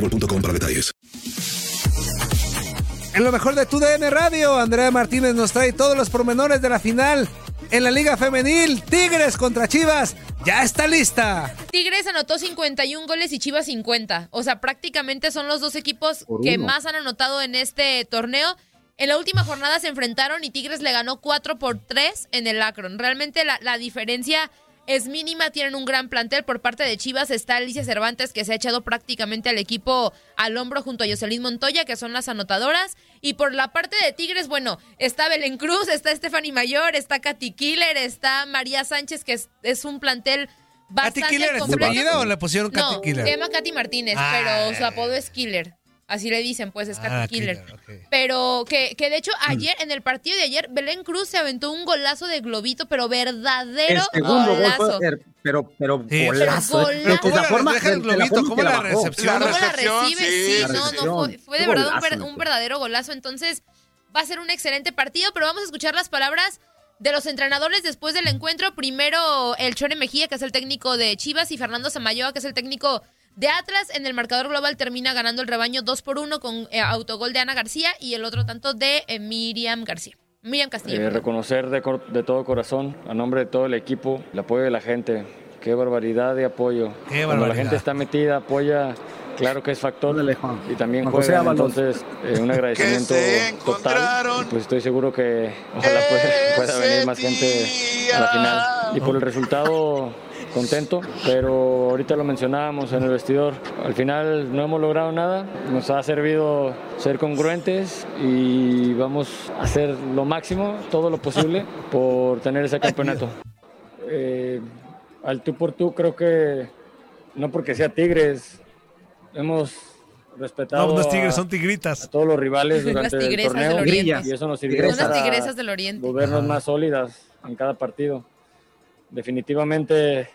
boostmobile.com para detalles. En lo mejor de tu DN Radio, Andrea Martínez nos trae todos los pormenores de la final en la Liga Femenil. Tigres contra Chivas. Ya está lista. Tigres anotó 51 goles y Chivas 50. O sea, prácticamente son los dos equipos que más han anotado en este torneo. En la última jornada se enfrentaron y Tigres le ganó 4 por 3 en el Akron. Realmente la, la diferencia es mínima, tienen un gran plantel. Por parte de Chivas está Alicia Cervantes, que se ha echado prácticamente al equipo al hombro junto a Jocelyn Montoya, que son las anotadoras. Y por la parte de Tigres, bueno, está Belén Cruz, está Stephanie Mayor, está Katy Killer, está María Sánchez, que es, es un plantel bastante ¿Katy Killer es su completo. apellido o le pusieron Katy no, Killer? se llama Katy Martínez, Ah, pero su apodo es Killer. Así le dicen, pues es Katy Ah, Killer. Pero que, que de hecho Mm. ayer, en el partido de ayer, Belén Cruz se aventó un golazo de globito, pero verdadero El segundo gol golazo. fue, er- pero, pero Sí, golazo. pero golazo. La forma- Deja el globito, ¿cómo la recepción? ¿Cómo la recibe? sí, no, no, fue, fue de verdad un, ver- un verdadero golazo. Entonces, va a ser un excelente partido, pero vamos a escuchar las palabras de los entrenadores después del encuentro. Primero, el Chore Mejía, que es el técnico de Chivas, y Fernando Samayoa, que es el técnico de Atlas. En el marcador global termina ganando el rebaño 2 por 1 con eh, autogol de Ana García y el otro tanto de eh, Miriam García. Miriam Castillo. Eh, reconocer de, cor- de todo corazón, a nombre de todo el equipo, el apoyo de la gente. Qué barbaridad de apoyo. Qué Cuando la barbaridad. gente está metida, apoya, claro que es factor. Juan. Y también Ábalos. entonces eh, un agradecimiento total. Y pues estoy seguro que ojalá pueda, pueda venir más gente a la final. Y por el resultado, contento, pero ahorita lo mencionábamos en el vestidor. Al final no hemos logrado nada, nos ha servido ser congruentes y vamos a hacer lo máximo, todo lo posible, por tener ese campeonato. Eh, al tú por tú creo que no porque sea Tigres, hemos respetado No, no es a- tigres, son a tigritas. todos los rivales Las durante el tigresas del torneo Oriente. y eso nos sirvió Tigresas. Para tigresas del Oriente. volvernos más sólidas en cada partido. Definitivamente, en-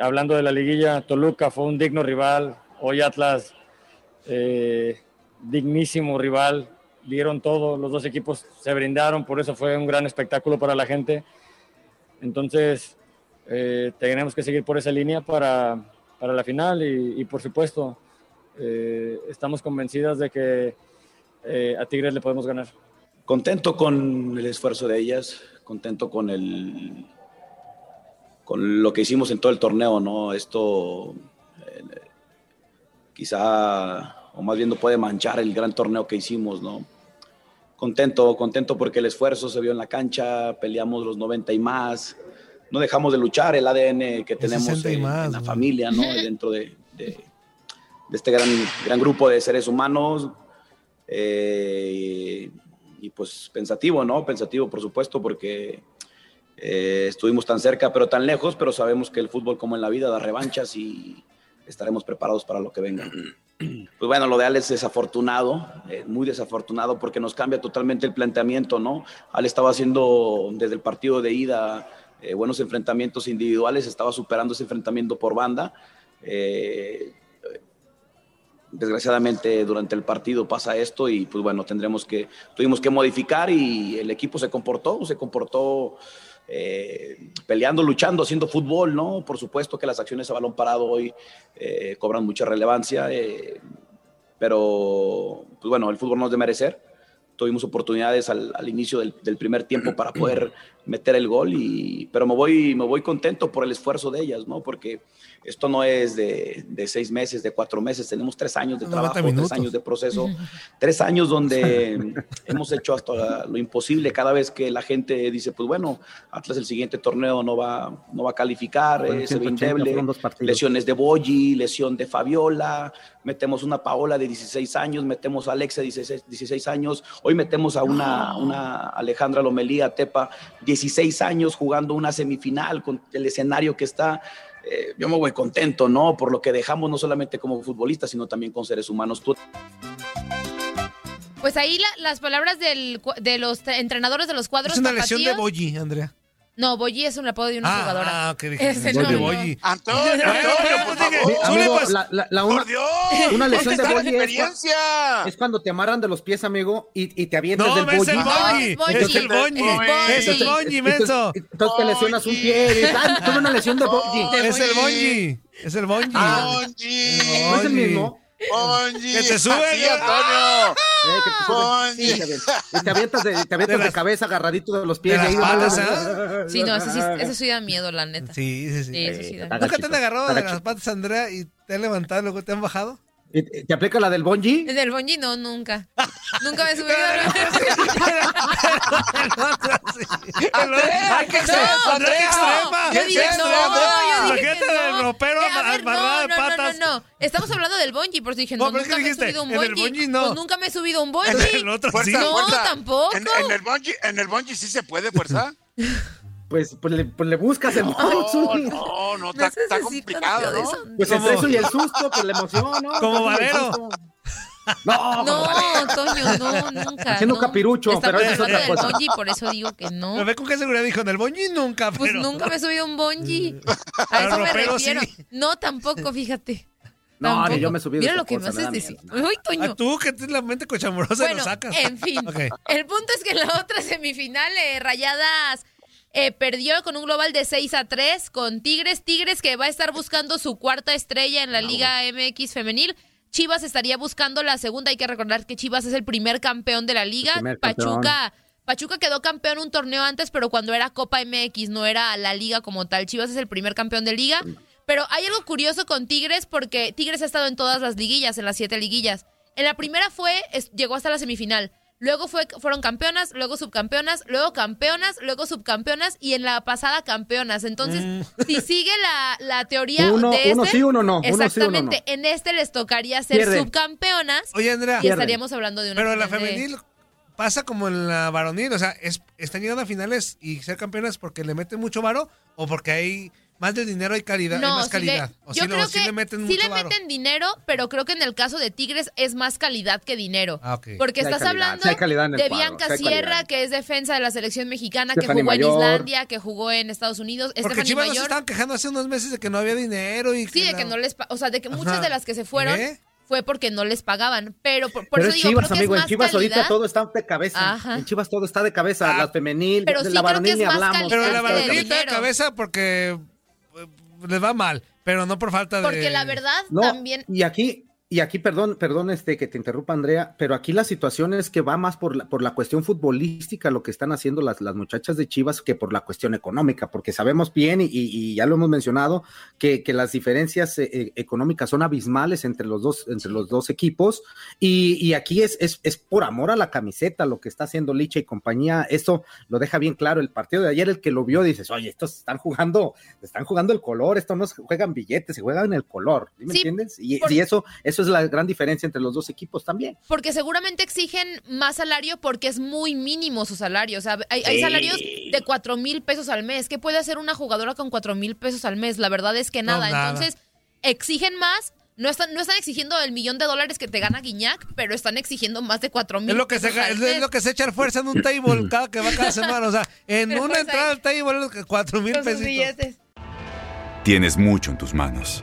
hablando de la liguilla, Toluca fue un digno rival, hoy Atlas, eh, dignísimo rival, dieron todo, los dos equipos se brindaron, por eso fue un gran espectáculo para la gente. Entonces, eh, tenemos que seguir por esa línea para, para la final y, por supuesto, eh, estamos convencidas de que a Tigres le podemos ganar. Contento con el esfuerzo de ellas, contento con el con lo que hicimos en todo el torneo, ¿no? Esto eh, quizá, o más bien no puede manchar el gran torneo que hicimos, ¿no? Contento, contento porque el esfuerzo se vio en la cancha, peleamos los 90 y más, no dejamos de luchar, el ADN que tenemos 60 y en, más, en la familia, ¿no? Dentro de, de- de este gran, gran grupo de seres humanos. eh, y pues pensativo, ¿no? Pensativo, por supuesto, porque eh, estuvimos tan cerca, pero tan lejos, pero sabemos que el fútbol, como en la vida, da revanchas y estaremos preparados para lo que venga. Pues bueno, lo de Alex es desafortunado, eh, muy desafortunado porque nos cambia totalmente el planteamiento, ¿no? Alex estaba haciendo desde el partido de ida eh, buenos enfrentamientos individuales, estaba superando ese enfrentamiento por banda. Eh, desgraciadamente durante el partido pasa esto y pues bueno, tendremos que, tuvimos que modificar y el equipo se comportó, se comportó eh, peleando, luchando, haciendo fútbol, ¿no? Por supuesto que las acciones a balón parado hoy eh, cobran mucha relevancia, eh, pero pues bueno, el fútbol no es de merecer. Tuvimos oportunidades al, al inicio del, del, primer tiempo para poder meter el gol, y, pero me voy, me voy contento por el esfuerzo de ellas, ¿no? Porque esto no es de, de, seis meses, de cuatro meses, tenemos tres años de trabajo, tres años de proceso, tres años donde hemos hecho hasta lo imposible cada vez que la gente dice, pues bueno, Atlas el siguiente torneo no va, no va a calificar, bueno, se ve indeble, lesiones de Boyi, lesión de Fabiola, metemos una Paola de 16 años, metemos a Alexa de 16, 16 años, hoy metemos a una, una Alejandra Lomelía Tepa, 16 años jugando una semifinal con el escenario que está eh, yo me voy contento, ¿no? Por lo que dejamos no solamente como futbolistas, sino también con seres humanos. Tú... Pues ahí la, las palabras del, de los entrenadores de los cuadros. Es una lesión de Boyi, Andrea. No, Boyi es un apodo de una ah, jugadora. Ah, ok, dije. Ese no, no, de no. Boyi. Antonio, Antonio, por favor. Amigo, la, la, la una, Por Dios. una lesión de ¿Dónde está la Boyi es, es cuando te amarran de los pies, amigo, y, y te avientas No, del es el Boyi. Boyi. Boyi. Es el Boyi. Es el Boyi, menso. Entonces te lesionas un pie y "Ay, tuve una lesión de Boyi. Es el Boyi. Es el Boyi. Bonji. ¿No es el mismo? Bonji. Que te sube, Así. Antonio. Eh, que te sube- Bonji. sí, te avientas. Y te avientas de, te avientas De de, las- cabeza agarradito de los de pies. ahí patas, nomás- ¿ah? Sí, no, eso sí, eso sí da miedo, la neta. Sí, sí, sí. Sí, eso sí da Está miedo. ¿Nunca te han agarrado de las patas, Andrea, y te han levantado y luego te han bajado? ¿Y te- ¿Te aplica la del Bonji? Del bonji no, nunca. Nunca me he subido. El otro- ¡Ay, qué extrema! Qué no, Imagínate no. del ropero a ver, amarrado de no, no, patas. No, no, no. Estamos hablando del bonji, por eso dije, No, nunca me he subido un en el bonji. no. Pues nunca me he subido un bonji. El otro Fuerza, sí. No, fuerza. tampoco. En, en el bungee, en el bungee sí se puede, fuerza. Pues, pues, le, pues le buscas el No, Bonji. no, no, Me está, está complicado, ¿no? eso. Pues Como- entre eso y el susto, pues la emoción, ¿no? Como el Valero. No, No, Toño, no, nunca. Haciendo no. capirucho, pero eso es otra cosa. bonji, por eso digo que no. Pero ve con qué seguridad dijo, en el Boñi nunca, Pues pero... nunca me he subido un bonji. A eso me refiero. sí. No, tampoco, fíjate. No, ni Tampoco. yo me he subido Mira lo que me cosa, me da haces decir. miedo. Uy, A Toño. tú, que tienes la mente cochamurosa, lo Bueno, sacas. en fin. Ok. El punto es que en la otra semifinal, eh, Rayadas eh, perdió con un global de 6 a 3 con Tigres. Tigres que va a estar buscando su cuarta estrella en la Liga MX femenil. Chivas estaría buscando la segunda. Hay que recordar que Chivas es el primer campeón de la liga. Pachuca. Pachuca quedó campeón un torneo antes, pero cuando era Copa MX, no era la liga como tal. Chivas es el primer campeón de liga. Pero hay algo curioso con Tigres porque Tigres ha estado en todas las liguillas, en las siete liguillas. En la primera fue, es- llegó hasta la semifinal. Luego fue, fueron campeonas, luego subcampeonas, luego campeonas, luego subcampeonas y en la pasada campeonas. Entonces, si sigue la, la teoría Uno- de este, uno sí, uno no, uno sí, uno no. exactamente, en este les tocaría ser Pierde. subcampeonas Oye, Andrea, y Pierden. estaríamos hablando de una pero en la de- femenil pasa como en la varonil, o sea, es, están llegando a finales y ser campeonas porque le meten mucho varo o porque hay más de dinero y calidad, hay más sí calidad. le- o yo sí, lo- creo sí que le meten sí le varo. meten dinero, pero creo que en el caso de Tigres es más calidad que dinero. Ah. Porque Sí hay estás calidad, hablando sí hay de cuadro, Bianca sí hay. Sierra, que es defensa de la selección mexicana, que jugó en. Islandia, que jugó en Estados Unidos. Porque Stephanie Chivas nos Mayor. estaban quejando hace unos meses de que no había dinero y Sí, de la- que no les... O sea, de que muchas Ajá. de las que se fueron ¿Eh? fue porque no les pagaban. Pero por, por Pero eso es digo, Chivas, creo que amigo, es en Chivas ahorita todo está de cabeza. Ajá. En Chivas todo está de cabeza. Ah. la femenil, Pero sí la creo que varonil ni hablamos. Pero la varonil está de cabeza porque les va mal, pero no por falta de... Porque la verdad No, también... y aquí, y aquí, perdón, perdón, este, que te interrumpa, Andrea, pero aquí la situación es que va más por la, por la cuestión futbolística lo que están haciendo las, las muchachas de Chivas que por la cuestión económica, porque sabemos bien, y, y ya lo hemos mencionado, que, que las diferencias eh, eh, económicas son abismales entre los dos, entre los dos equipos, y, y aquí es, es, es por amor a la camiseta lo que está haciendo Licha y compañía, eso lo deja bien claro, el partido de ayer, el que lo vio, dices, oye, estos están jugando, están jugando el color, esto no se juegan billetes, se juegan el color, ¿sí ¿me Sí, entiendes? Y, por- y eso, eso es la gran diferencia entre los dos equipos también. Porque seguramente exigen más salario porque es muy mínimo su salario. O sea, hay, salarios de cuatro mil pesos al mes. ¿Qué puede hacer una jugadora con cuatro mil pesos al mes? La verdad es que No, nada. Entonces, exigen más. No están, no están exigiendo el millón de dólares que te gana Guiñac, pero están exigiendo más de cuatro mil. Es lo que se pesos es, lo que se echar fuerza en un table cada que va cada semana. O sea, en Pero una pues entrada al table, cuatro mil pesitos. billetes. Tienes mucho en tus manos.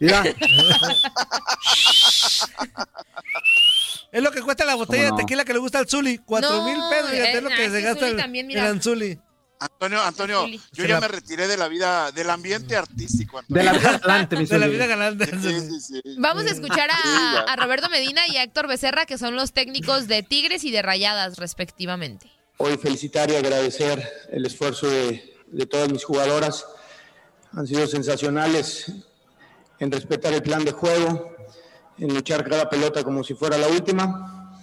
Mira, Es lo que cuesta la botella no? de tequila que le gusta al Zuli. Cuatro No, mil pesos. Fíjate, eh, es lo que se gasta Zuli el, también, el mira. Anzuli. Antonio, Antonio, yo ya me retiré de la vida, del ambiente artístico. de la vida galante, mi De la Zuli. vida galante. Sí, sí, sí. Vamos a escuchar a Roberto Medina y a Héctor Becerra, que son los técnicos de Tigres y de Rayadas, respectivamente. Hoy felicitar y agradecer el esfuerzo de, de todas mis jugadoras. Han sido sensacionales en respetar el plan de juego, en luchar cada pelota como si fuera la última.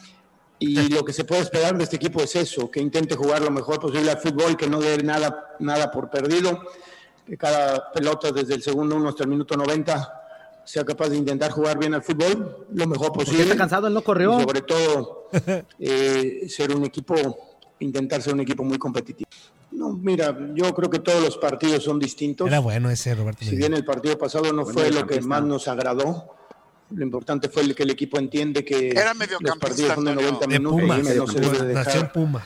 Y lo que se puede esperar de este equipo es eso, que intente jugar lo mejor posible al fútbol, que no dé nada, nada por perdido, que cada pelota desde el segundo uno hasta el minuto 90 sea capaz de intentar jugar bien al fútbol lo mejor ¿Por qué posible. está cansado? Él no corrió. Y sobre todo, eh, ser un equipo, intentar ser un equipo muy competitivo. No, mira, yo creo que todos los partidos son distintos. Era bueno ese Roberto Si bien el partido pasado no Bueno, fue lo que más nos agradó, lo importante fue el que el equipo entiende que Era los partidos son de Antonio. 90 De minutos Pumas. y no se debe dejar Pumas.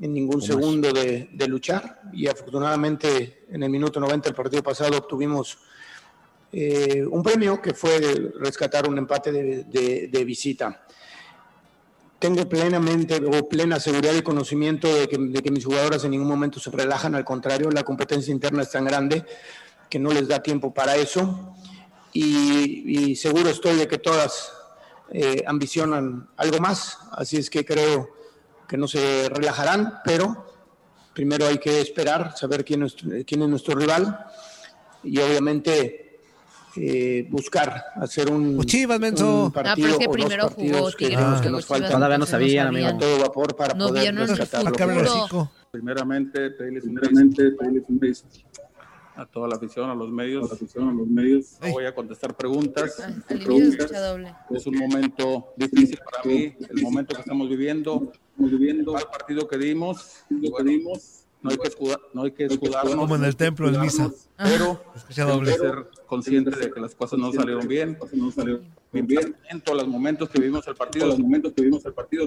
en ningún segundo de, de luchar y afortunadamente en el minuto 90 del partido pasado obtuvimos eh, un premio que fue rescatar un empate de, de- de visita. Tengo plenamente o plena seguridad y conocimiento de que, de que mis jugadoras en ningún momento se relajan, al contrario, la competencia interna es tan grande que no les da tiempo para eso. Y, y seguro estoy de que todas eh, ambicionan algo más, así es que creo que no se relajarán, pero primero hay que esperar, saber quién es, quién es nuestro rival y obviamente eh, buscar hacer un, Pues Chivas, menso. un Ah, pero partido es que o dos primero jugó partidos que, nos faltan Todavía no sabían, a todo vapor para No poder vieron el rescatar lo Acá que abre el futuro. hocico. Primeramente, pedirles un primeramente, pedirles un beso a toda la afición, a los medios. A la afición, a los medios. No voy a contestar preguntas. Ah. Es un momento difícil para mí, el momento que estamos viviendo. Estamos viviendo el partido que dimos, lo que dimos. No hay que escudar, no hay que escudarnos. Como en el templo, en misa. Pero hay que ser conscientes de que las cosas no salieron bien. No salieron bien, bien. En todos los momentos que vivimos el partido, los momentos que vivimos el partido,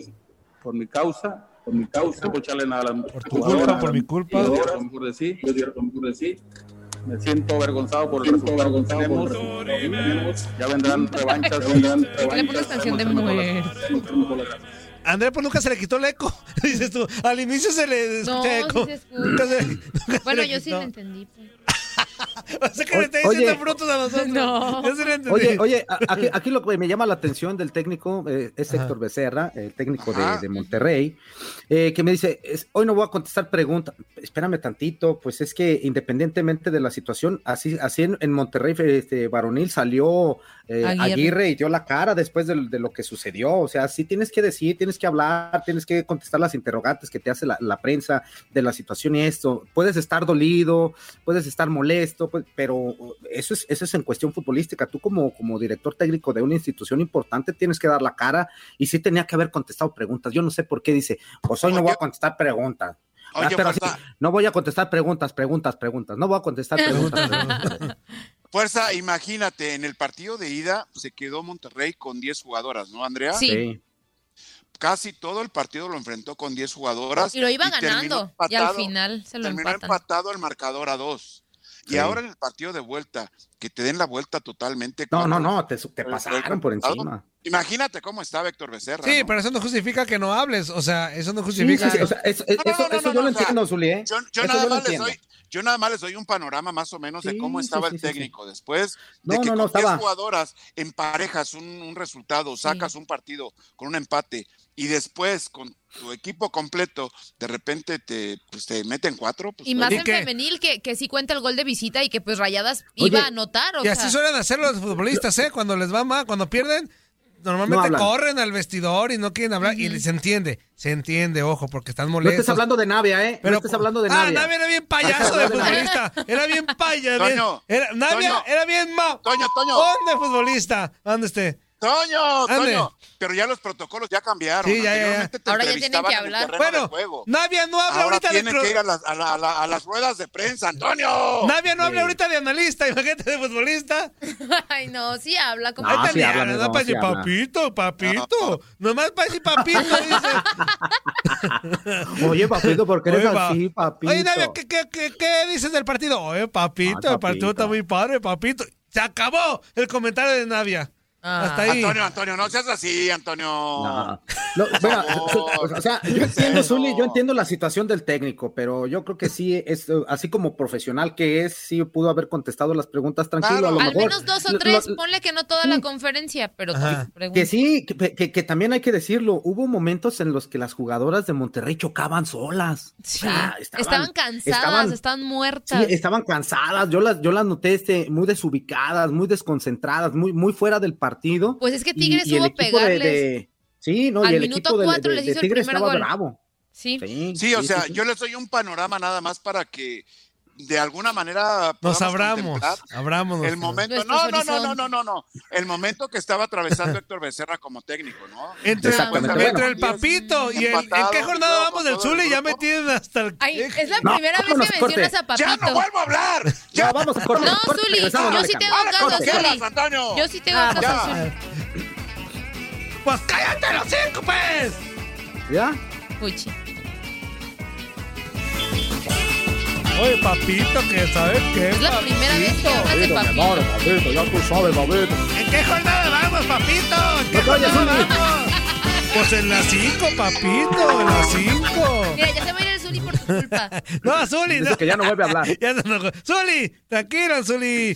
por mi causa, por mi causa, por a la Por tu culpa, por mi culpa. Me siento avergonzado por el resultado que tenemos. Ya vendrán revanchas, vendrán ¿Por qué le canción de muerte? André, pues nunca se le quitó el eco. Dices tú, al inicio se le No, escucha sí eco. se escucha. Nunca se- nunca se Bueno, yo sí lo entendí. pues. O sea que le está Oye. diciendo frutos a nosotros. No. Oye, oye, aquí, aquí lo que me llama la atención del técnico eh, es Ajá. Héctor Becerra, el técnico de, de Monterrey, eh, que me dice, es- hoy no voy a contestar preguntas, espérame tantito, pues es que independientemente de la situación, así, así en, en Monterrey este, varonil salió eh, Aguirre. Aguirre. y dio la cara después de, de lo que sucedió, o sea, sí tienes que decir, tienes que hablar, tienes que contestar las interrogantes que te hace la, la prensa de la situación y esto, puedes estar dolido, puedes estar molesto, pues, pero eso es, eso es en cuestión futbolística. Tú como, como director técnico de una institución importante tienes que dar la cara y sí tenía que haber contestado preguntas. Yo no sé por qué dice, pues hoy no voy a contestar preguntas. Ah, Oye, pero no voy a contestar preguntas, preguntas, preguntas. No voy a contestar preguntas. preguntas. fuerza, imagínate, en el partido de ida se quedó Monterrey con 10 jugadoras, ¿no, Andrea? Sí. Sí. Casi todo el partido lo enfrentó con 10 jugadoras. Y lo iba ganando. Y al final se lo terminó empatan. empatado el marcador a Y Sí. ahora en el partido de vuelta, que te den la vuelta totalmente. No, no, no, te, te pasaron por encima. Imagínate cómo está Héctor Becerra. Sí, ¿no? pero eso no justifica que no hables. O sea, eso no justifica. sí, sí, o sea, no, eso, no, no, eso no, yo lo o sea, entiendo, Zuli, ¿eh? Yo, yo nada más les entiendo. doy, yo nada más les doy un panorama más o menos de cómo estaba sí, el sí, sí. técnico. Después de No, que no, no, con 10 estaba- jugadoras emparejas un, un resultado, sacas un partido con un empate y después con tu equipo completo, de repente te, pues, te meten cuatro. Pues, Y más en femenil que, que sí cuenta el gol de visita y que pues Rayadas Oye, iba a anotar. O Y así suelen hacer los futbolistas, ¿eh? Cuando les va mal, cuando pierden, normalmente corren al vestidor y no quieren hablar. Y se entiende, se entiende, ojo, porque están No molestos. estés hablando de Navia, ¿eh? Pero- no estés hablando de Ah, Navia. Navia era bien payaso de futbolista. Era bien payaso. Toño, era, Navia Toño. era bien ma. Toño, Toño. ¿Dónde futbolista? ¿Dónde esté? Toño, Ande. Toño. Pero ya los protocolos ya cambiaron. Sí, ya, ya, te Ahora ya tienen que hablar. de Bueno. Navia no habla Ahora ahorita de tienen cro- que ir a las, a la- a la- a las ruedas de prensa, Antonio. Navia no habla ahorita de analista, imagínate de futbolista. Ay, no, sí habla como. Ahorita sí ni habla, no para sí decir habla. papito, papito. Nomás para decir papito, dice. Oye, papito, ¿por qué eres Oye, así, papito? Oye, Navia, ¿qué, qué, qué, qué dices del partido? Oye, papito, Ay, el partido está papito. muy padre, papito. Se acabó el comentario de Navia. Ah. Hasta ahí. Antonio, Antonio, no seas así, Antonio. No. No, bueno, favor. o sea, yo entiendo, Zuli, yo entiendo la situación del técnico, pero yo creo que sí, es así como profesional que es, sí pudo haber contestado las preguntas tranquilo, Claro. a lo Al mejor. menos dos o tres, lo- ponle que no toda la conferencia, pero que sí, que, que- que también hay que decirlo, hubo momentos en los que las jugadoras de Monterrey chocaban solas. O Sí. sea, estaban, cansadas, estaban- estaban Sí, muertas. estaban cansadas, yo las, yo las noté este, muy desubicadas, muy desconcentradas, muy, muy fuera del partido. Pues es que Tigres y el hubo pegarles. de- sí, no, Al y el minuto equipo cuatro de- les de hizo el Tigres primer estaba gol. bravo. Sí. Sí, Sí, o sea, sí, sí. yo les doy un panorama nada más para que de alguna manera Nos abramos, abrámonos. el momento. No, no, no, no, no, no, no. El momento que estaba atravesando Héctor Becerra como técnico, ¿no? Entre, Exactamente. entre Bueno. el papito y el. ¿En qué jornada vamos del Zuli? Ya me tienen hasta el. Ay, es la No, primera vez que corte. mencionas a ¡Ya Papito. no vuelvo a hablar! ¡Ya! No, vamos, corte, No, corte, Zuli, yo sí tengo ¡Ahora caso, Zuli. Yo sí tengo Ah, caso, ya. Zuli. Pues cállate los cinco, pues. ¿Ya? Puchi. Oye, papito, que sabes qué. Es la primera vez que hablas de Papito, amor, Papito. ya tú sabes, papito. ¿En qué jornada vamos, papito? ¿En qué No jornada vamos? Pues en las cinco, papito, en las cinco. Mira, ya se va a ir el Zuli por tu culpa. No, Zuli, Dice no. que ya no vuelve a hablar. Ya se enojó. Zuli, tranquilo, Zuli.